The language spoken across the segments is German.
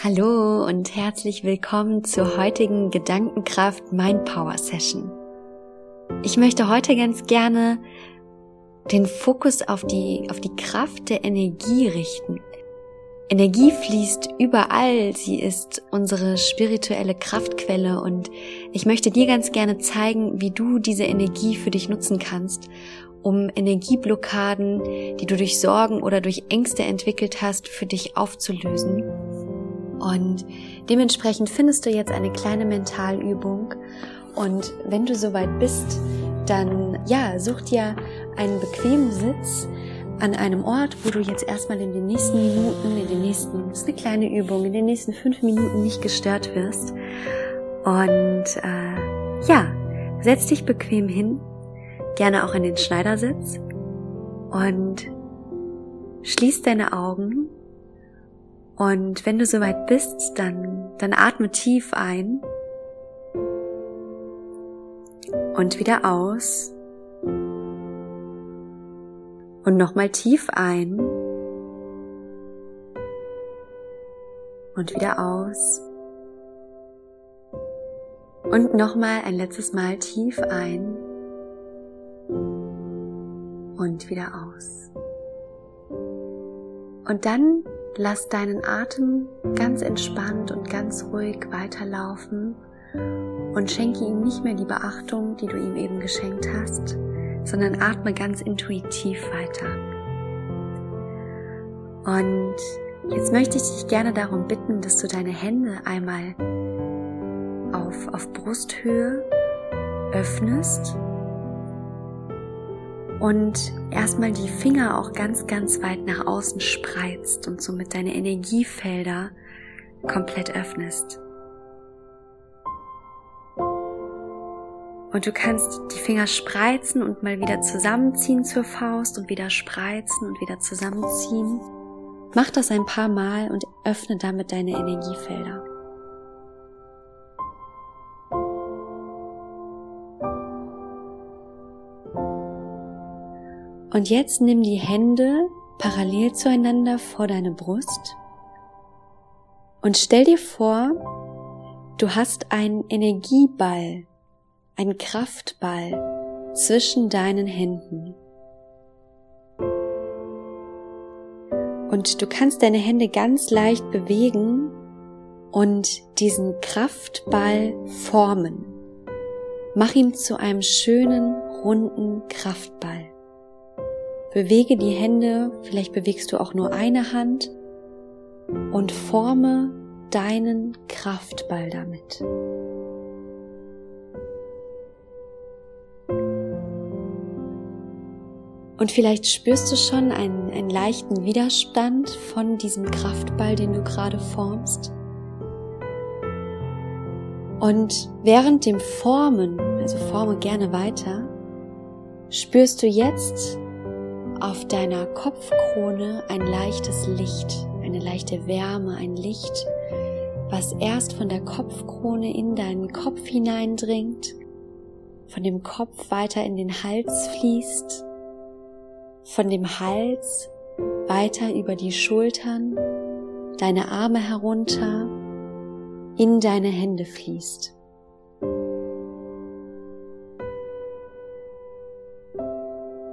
Hallo und herzlich willkommen zur heutigen Gedankenkraft Mind Power Session. Ich möchte heute ganz gerne den Fokus auf die, auf die Kraft der Energie richten. Energie fließt überall, sie ist unsere spirituelle Kraftquelle und ich möchte dir ganz gerne zeigen, wie du diese Energie für dich nutzen kannst, um Energieblockaden, die du durch Sorgen oder durch Ängste entwickelt hast, für dich aufzulösen und dementsprechend findest du jetzt eine kleine Mentalübung. Und wenn du soweit bist, dann ja, such dir einen bequemen Sitz an einem Ort, wo du jetzt erstmal in den nächsten Minuten, in den nächsten, das ist eine kleine Übung, in den nächsten fünf Minuten nicht gestört wirst. Und äh, ja, setz dich bequem hin, gerne auch in den Schneidersitz und schließ deine Augen und wenn du soweit bist, dann, dann atme tief ein und wieder aus. Und nochmal tief ein und wieder aus. Und nochmal ein letztes Mal tief ein und wieder aus. Und dann Lass deinen Atem ganz entspannt und ganz ruhig weiterlaufen und schenke ihm nicht mehr die Beachtung, die du ihm eben geschenkt hast, sondern atme ganz intuitiv weiter. Und jetzt möchte ich dich gerne darum bitten, dass du deine Hände einmal auf, auf Brusthöhe öffnest und erstmal die Finger auch ganz, ganz weit nach außen spreizt und somit deine Energiefelder komplett öffnest. Und du kannst die Finger spreizen und mal wieder zusammenziehen zur Faust und wieder spreizen und wieder zusammenziehen. Mach das ein paar Mal und öffne damit deine Energiefelder. Und jetzt nimm die Hände parallel zueinander vor deine Brust und stell dir vor, du hast einen Energieball, einen Kraftball zwischen deinen Händen. Und du kannst deine Hände ganz leicht bewegen und diesen Kraftball formen. Mach ihn zu einem schönen, runden Kraftball. Bewege die Hände, vielleicht bewegst du auch nur eine Hand und forme deinen Kraftball damit. Und vielleicht spürst du schon einen, einen leichten Widerstand von diesem Kraftball, den du gerade formst. Und während dem Formen, also forme gerne weiter, spürst du jetzt auf deiner Kopfkrone ein leichtes Licht, eine leichte Wärme, ein Licht, was erst von der Kopfkrone in deinen Kopf hineindringt, von dem Kopf weiter in den Hals fließt, von dem Hals weiter über die Schultern, deine Arme herunter, in deine Hände fließt.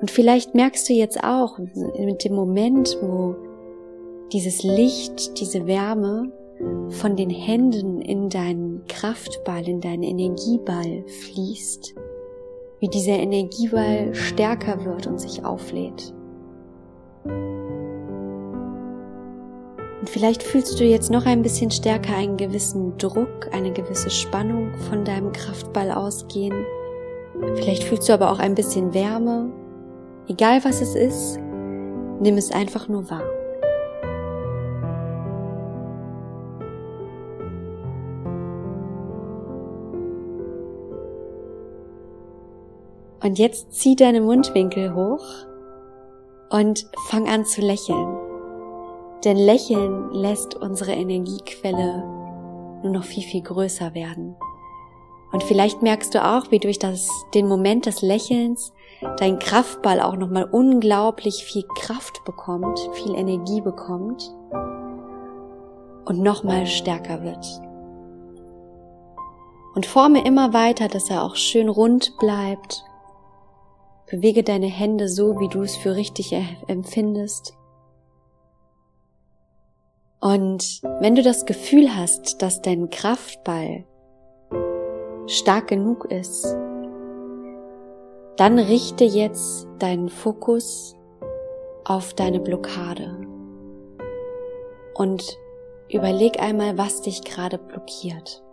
Und vielleicht merkst du jetzt auch mit dem Moment, wo dieses Licht, diese Wärme von den Händen in deinen Kraftball, in deinen Energieball fließt, wie dieser Energieball stärker wird und sich auflädt. Und vielleicht fühlst du jetzt noch ein bisschen stärker einen gewissen Druck, eine gewisse Spannung von deinem Kraftball ausgehen. Vielleicht fühlst du aber auch ein bisschen Wärme Egal was es ist, nimm es einfach nur wahr. Und jetzt zieh deine Mundwinkel hoch und fang an zu lächeln. Denn Lächeln lässt unsere Energiequelle nur noch viel, viel größer werden. Und vielleicht merkst du auch, wie durch das, den Moment des Lächelns dein Kraftball auch nochmal unglaublich viel Kraft bekommt, viel Energie bekommt. und nochmal stärker wird. Und forme immer weiter, dass er auch schön rund bleibt. Bewege deine Hände so, wie du es für richtig empfindest. Und wenn du das Gefühl hast, dass dein Kraftball stark genug ist, dann richte jetzt deinen Fokus auf deine Blockade und überleg einmal, was dich gerade blockiert.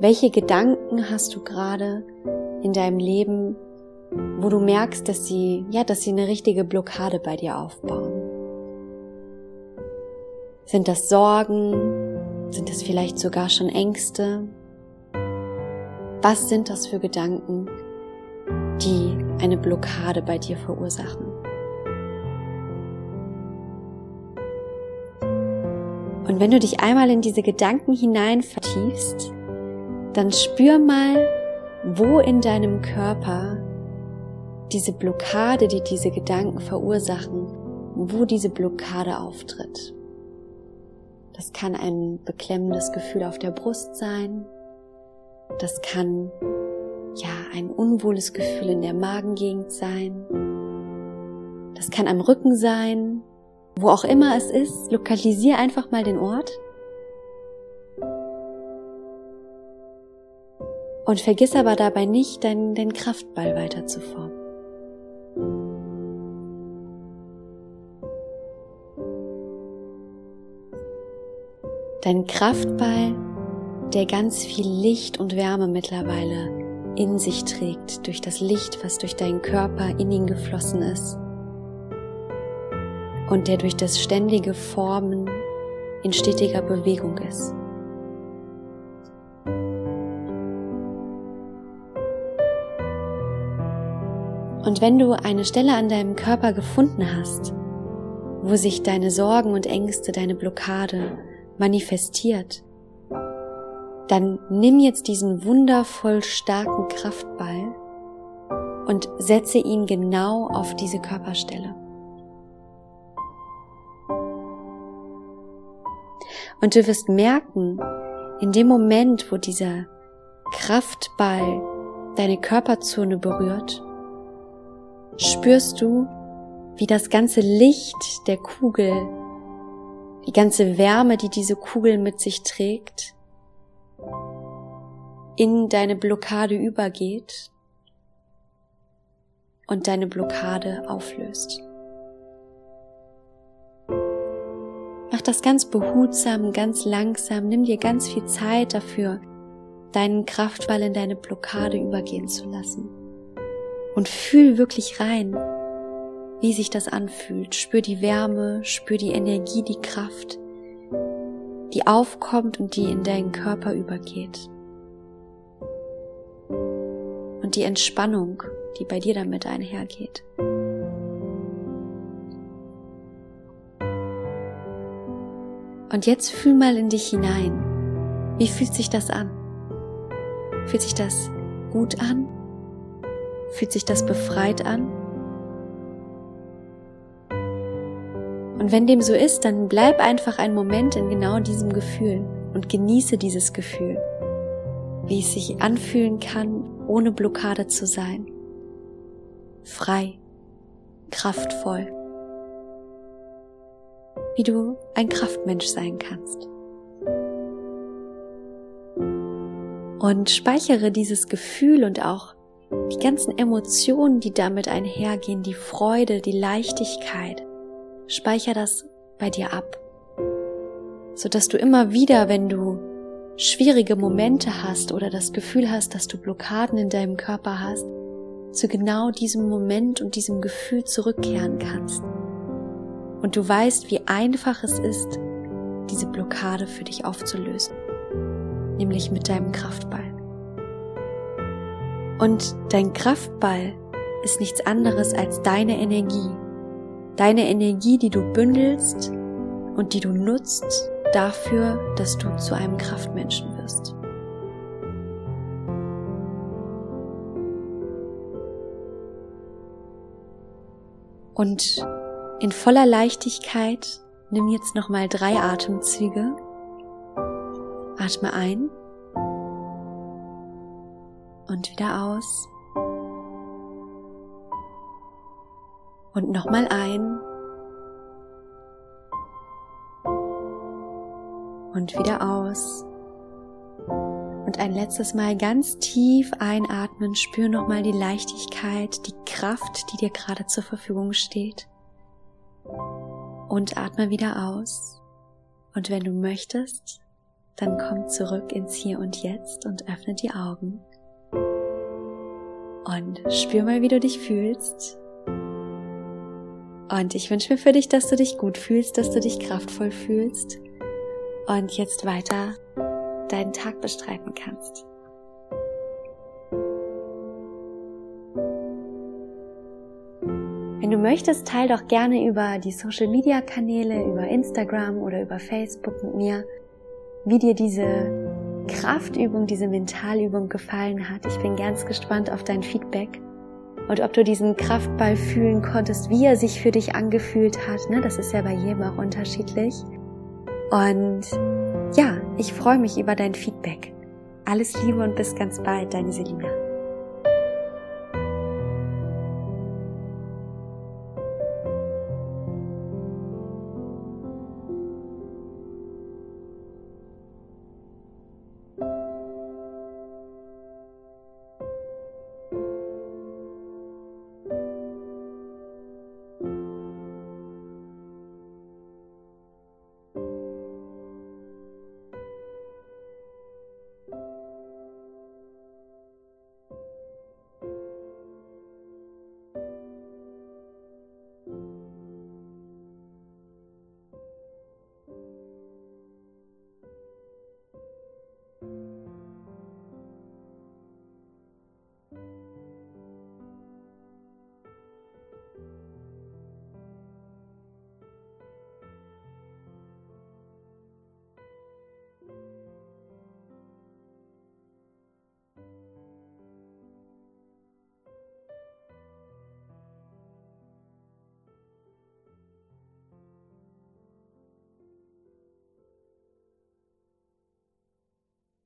Welche Gedanken hast du gerade in deinem Leben, wo du merkst, dass sie, ja, dass sie eine richtige Blockade bei dir aufbauen? Sind das Sorgen? Sind das vielleicht sogar schon Ängste? Was sind das für Gedanken, die eine Blockade bei dir verursachen? Und wenn du dich einmal in diese Gedanken hinein vertiefst, dann spür mal, wo in deinem Körper diese Blockade, die diese Gedanken verursachen, wo diese Blockade auftritt. Das kann ein beklemmendes Gefühl auf der Brust sein. Das kann ein unwohles Gefühl in der Magengegend sein. Das kann am Rücken sein. Wo auch immer es ist, lokalisier einfach mal den Ort Und vergiss aber dabei nicht, deinen, deinen Kraftball weiter zu formen. Dein Kraftball, der ganz viel Licht und Wärme mittlerweile in sich trägt, durch das Licht, was durch deinen Körper in ihn geflossen ist. Und der durch das ständige Formen in stetiger Bewegung ist. Und wenn du eine Stelle an deinem Körper gefunden hast, wo sich deine Sorgen und Ängste, deine Blockade manifestiert, dann nimm jetzt diesen wundervoll starken Kraftball und setze ihn genau auf diese Körperstelle. Und du wirst merken, in dem Moment, wo dieser Kraftball deine Körperzone berührt, spürst du, wie das ganze Licht der Kugel, die ganze Wärme, die diese Kugel mit sich trägt, in deine Blockade übergeht und deine Blockade auflöst. Mach das ganz behutsam, ganz langsam, nimm dir ganz viel Zeit dafür, deinen Kraftball in deine Blockade übergehen zu lassen und fühl wirklich rein, wie sich das anfühlt. Spür die Wärme, spür die Energie, die Kraft, die aufkommt und die in deinen Körper übergeht. Die Entspannung, die bei dir damit einhergeht. Und jetzt fühl mal in dich hinein. Wie fühlt sich das an? Fühlt sich das gut an? Fühlt sich das befreit an? Und wenn dem so ist, dann bleib einfach einen Moment in genau diesem Gefühl und genieße dieses Gefühl, wie es sich anfühlen kann, ohne Blockade zu sein. Frei, kraftvoll, wie du ein Kraftmensch sein kannst. Und speichere dieses Gefühl und auch die ganzen Emotionen, die damit einhergehen, die Freude, die Leichtigkeit, speicher das bei dir ab, so dass du immer wieder, wenn du schwierige Momente hast oder das Gefühl hast, dass du Blockaden in deinem Körper hast, zu genau diesem Moment und diesem Gefühl zurückkehren kannst. Und du weißt, wie einfach es ist, diese Blockade für dich aufzulösen, nämlich mit deinem Kraftball. Und dein Kraftball ist nichts anderes als deine Energie. Deine Energie, die du bündelst und die du nutzt dafür, dass du zu einem Kraftmenschen wirst. Und in voller Leichtigkeit nimm jetzt nochmal drei Atemzüge Atme ein und wieder aus. Und nochmal ein und wieder aus. Und ein letztes Mal ganz tief einatmen. Spür nochmal die Leichtigkeit, die Kraft, die dir gerade zur Verfügung steht. Und atme wieder aus. Und wenn du möchtest, dann komm zurück ins Hier und Jetzt und öffne die Augen. Und spür mal, wie du dich fühlst. Und ich wünsche mir für dich, dass du dich gut fühlst, dass du dich kraftvoll fühlst und jetzt weiter deinen Tag bestreiten kannst. Wenn du möchtest, teil doch gerne über die Social Media Kanäle, über Instagram oder über Facebook mit mir, wie dir diese Kraftübung, diese Mentalübung gefallen hat. Ich bin ganz gespannt auf dein Feedback und ob du diesen Kraftball fühlen konntest, wie er sich für dich angefühlt hat. Ne? Das ist ja bei jedem auch unterschiedlich. Und ja, ich freue mich über dein Feedback. Alles Liebe und bis ganz bald, deine Selina.